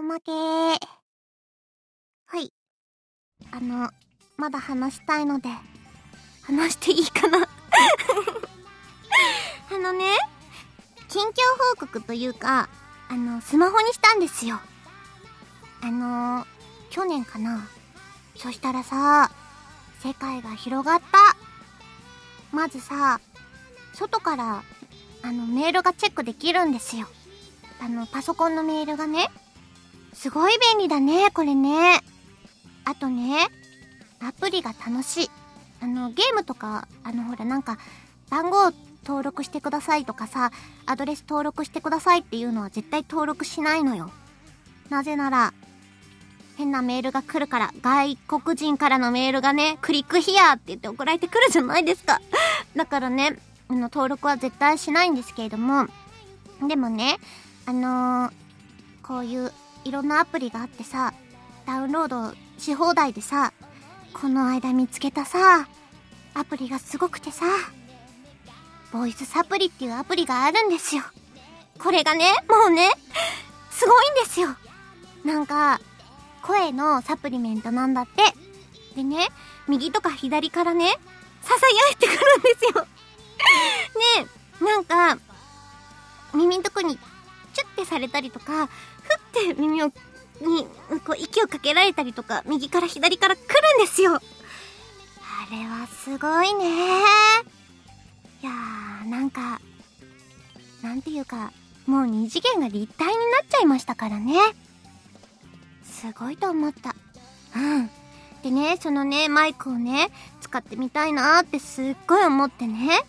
おまけはい。あの、まだ話したいので、話していいかな あのね、近況報告というか、あの、スマホにしたんですよ。あの、去年かな。そしたらさ、世界が広がった。まずさ、外から、あの、メールがチェックできるんですよ。あの、パソコンのメールがね。すごい便利だね、これね。あとね、アプリが楽しい。あの、ゲームとか、あの、ほら、なんか、番号登録してくださいとかさ、アドレス登録してくださいっていうのは絶対登録しないのよ。なぜなら、変なメールが来るから、外国人からのメールがね、クリックヒアって言って送られてくるじゃないですか。だからね、あの、登録は絶対しないんですけれども、でもね、あのー、こういういろんなアプリがあってさ、ダウンロードし放題でさ、この間見つけたさ、アプリがすごくてさ、ボイスサプリっていうアプリがあるんですよ。これがね、もうね、すごいんですよ。なんか、声のサプリメントなんだって。でね、右とか左からね、囁いてくるんですよ。ねなんか、耳んとこに、チュッてされたりとか、ふって耳を、に、こう、息をかけられたりとか、右から左から来るんですよ。あれはすごいねいやー、なんか、なんていうか、もう二次元が立体になっちゃいましたからね。すごいと思った。うん。でね、そのね、マイクをね、使ってみたいなってすっごい思ってね。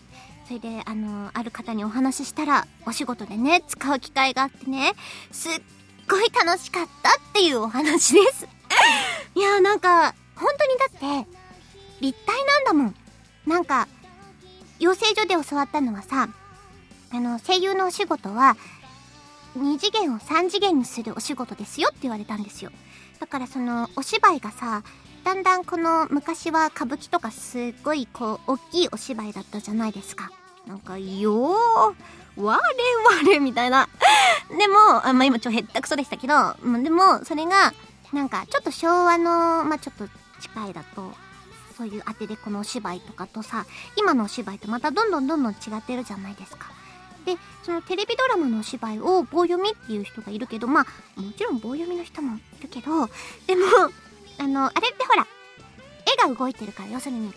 それで、あの、ある方にお話ししたら、お仕事でね、使う機会があってね、すっごい楽しかったっていうお話です。いやーなんか、本当にだって、立体なんだもん。なんか、養成所で教わったのはさ、あの、声優のお仕事は、2次元を3次元にするお仕事ですよって言われたんですよ。だからその、お芝居がさ、だんだんこの昔は歌舞伎とかすっごいこう、大きいお芝居だったじゃないですか。なんか、よー、我々みたいな。でも、あまあ、今ちょへったくそでしたけど、までも、それが、なんか、ちょっと昭和の、まあ、ちょっと近いだと、そういう当てでこのお芝居とかとさ、今のお芝居とまたどんどんどんどん違ってるじゃないですか。で、そのテレビドラマのお芝居を棒読みっていう人がいるけど、まあ、もちろん棒読みの人もいるけど、でも、あの、あれってほら、絵が動いてるから、要するに、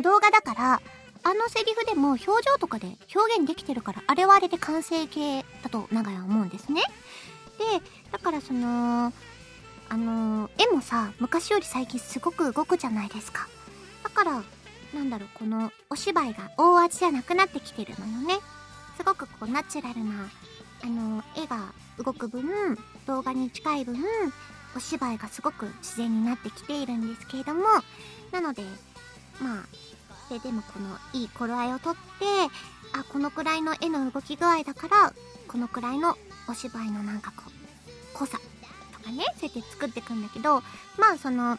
動画だから、あのセリフでも表情とかで表現できてるから、あれはあれで完成形だと長屋は思うんですね。で、だからその、あの絵もさ昔より最近すごく動くじゃないですか。だからなんだろうこのお芝居が大味じゃなくなってきてるのよね。すごくこうナチュラルなあの絵が動く分動画に近い分お芝居がすごく自然になってきているんですけれども。なのでまあででもこのいい頃合いをとってあこのくらいの絵の動き具合だからこのくらいのお芝居のなんかこう濃さとかねそうやって作っていくんだけどまあその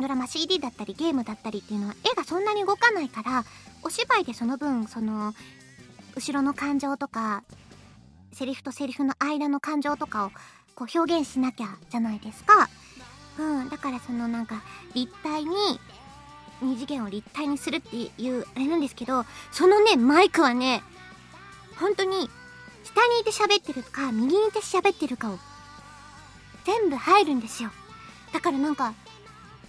ドラマ CD だったりゲームだったりっていうのは絵がそんなに動かないからお芝居でその分その後ろの感情とかセリフとセリフの間の感情とかをこう表現しなきゃじゃないですか。うん、だからそのなんか立体に二次元を立体にするっていうあれなんですけどそのねマイクはね本当に下にいて喋ってるか右にいて喋ってるかを全部入るんですよ。だからなんか、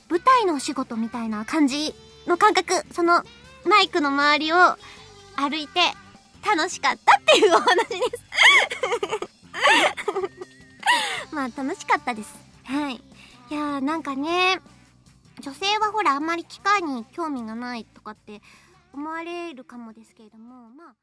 舞台のお仕事みたいな感じの感覚、そのマイクの周りを歩いて楽しかったっていうお話です まあ楽しかったです。はい。いやーなんかね、女性はほらあんまり機械に興味がないとかって思われるかもですけれども、まあ。